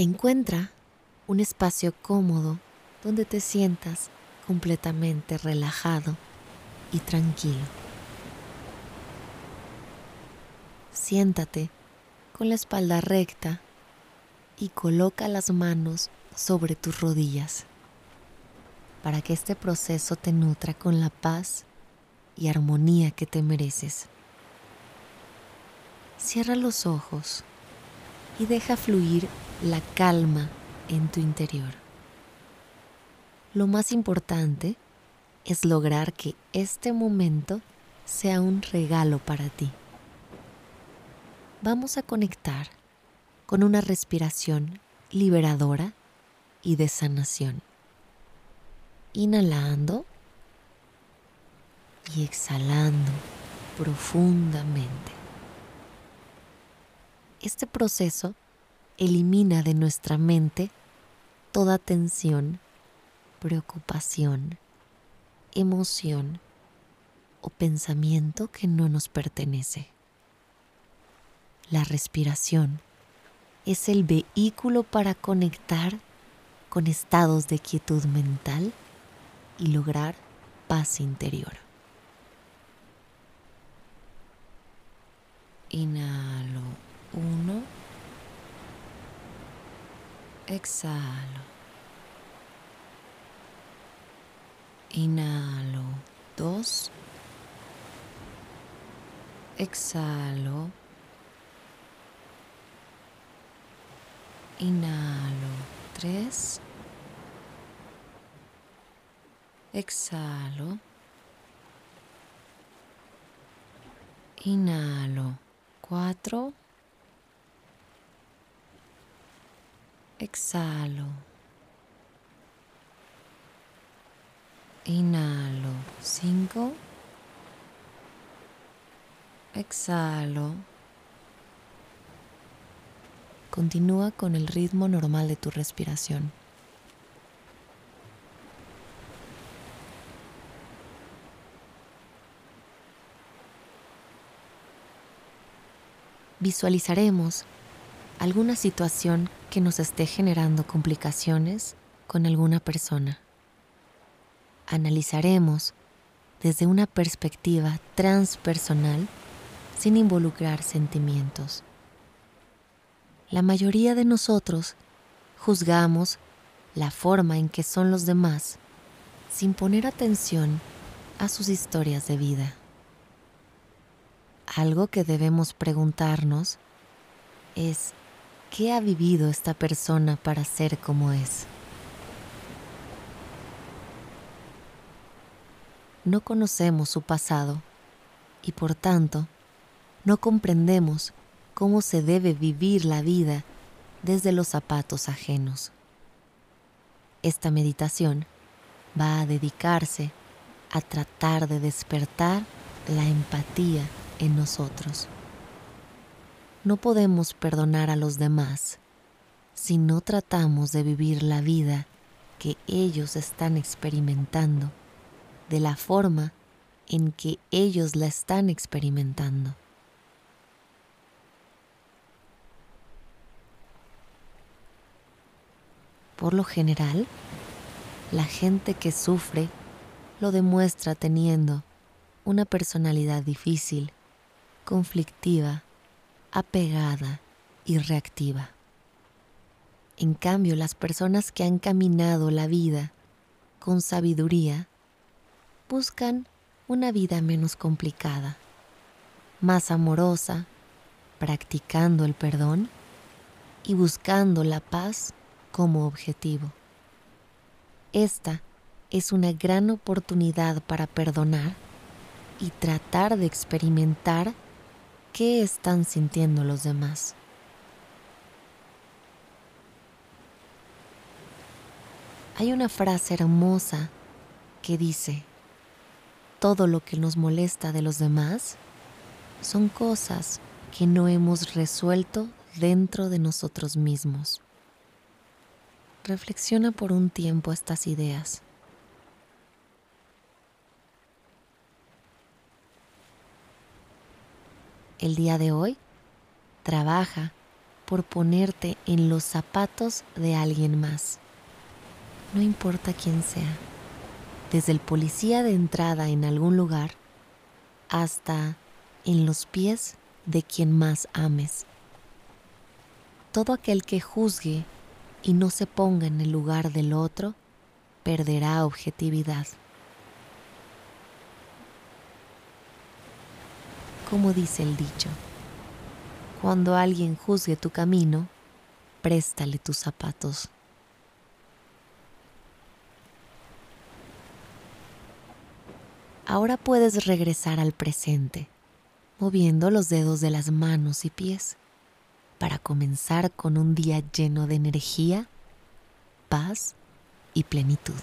Encuentra un espacio cómodo donde te sientas completamente relajado y tranquilo. Siéntate con la espalda recta y coloca las manos sobre tus rodillas para que este proceso te nutra con la paz y armonía que te mereces. Cierra los ojos y deja fluir la calma en tu interior. Lo más importante es lograr que este momento sea un regalo para ti. Vamos a conectar con una respiración liberadora y de sanación. Inhalando y exhalando profundamente. Este proceso elimina de nuestra mente toda tensión, preocupación, emoción o pensamiento que no nos pertenece. La respiración es el vehículo para conectar con estados de quietud mental y lograr paz interior. Inhalo uno exhalo. Inhalo dos. Exhalo. Inhalo tres. Exhalo. Inhalo cuatro. Exhalo. Inhalo. Cinco. Exhalo. Continúa con el ritmo normal de tu respiración. Visualizaremos alguna situación que nos esté generando complicaciones con alguna persona. Analizaremos desde una perspectiva transpersonal sin involucrar sentimientos. La mayoría de nosotros juzgamos la forma en que son los demás sin poner atención a sus historias de vida. Algo que debemos preguntarnos es ¿Qué ha vivido esta persona para ser como es? No conocemos su pasado y por tanto no comprendemos cómo se debe vivir la vida desde los zapatos ajenos. Esta meditación va a dedicarse a tratar de despertar la empatía en nosotros. No podemos perdonar a los demás si no tratamos de vivir la vida que ellos están experimentando de la forma en que ellos la están experimentando. Por lo general, la gente que sufre lo demuestra teniendo una personalidad difícil, conflictiva apegada y reactiva. En cambio, las personas que han caminado la vida con sabiduría buscan una vida menos complicada, más amorosa, practicando el perdón y buscando la paz como objetivo. Esta es una gran oportunidad para perdonar y tratar de experimentar ¿Qué están sintiendo los demás? Hay una frase hermosa que dice, todo lo que nos molesta de los demás son cosas que no hemos resuelto dentro de nosotros mismos. Reflexiona por un tiempo estas ideas. El día de hoy, trabaja por ponerte en los zapatos de alguien más. No importa quién sea, desde el policía de entrada en algún lugar hasta en los pies de quien más ames. Todo aquel que juzgue y no se ponga en el lugar del otro, perderá objetividad. Como dice el dicho, cuando alguien juzgue tu camino, préstale tus zapatos. Ahora puedes regresar al presente, moviendo los dedos de las manos y pies para comenzar con un día lleno de energía, paz y plenitud.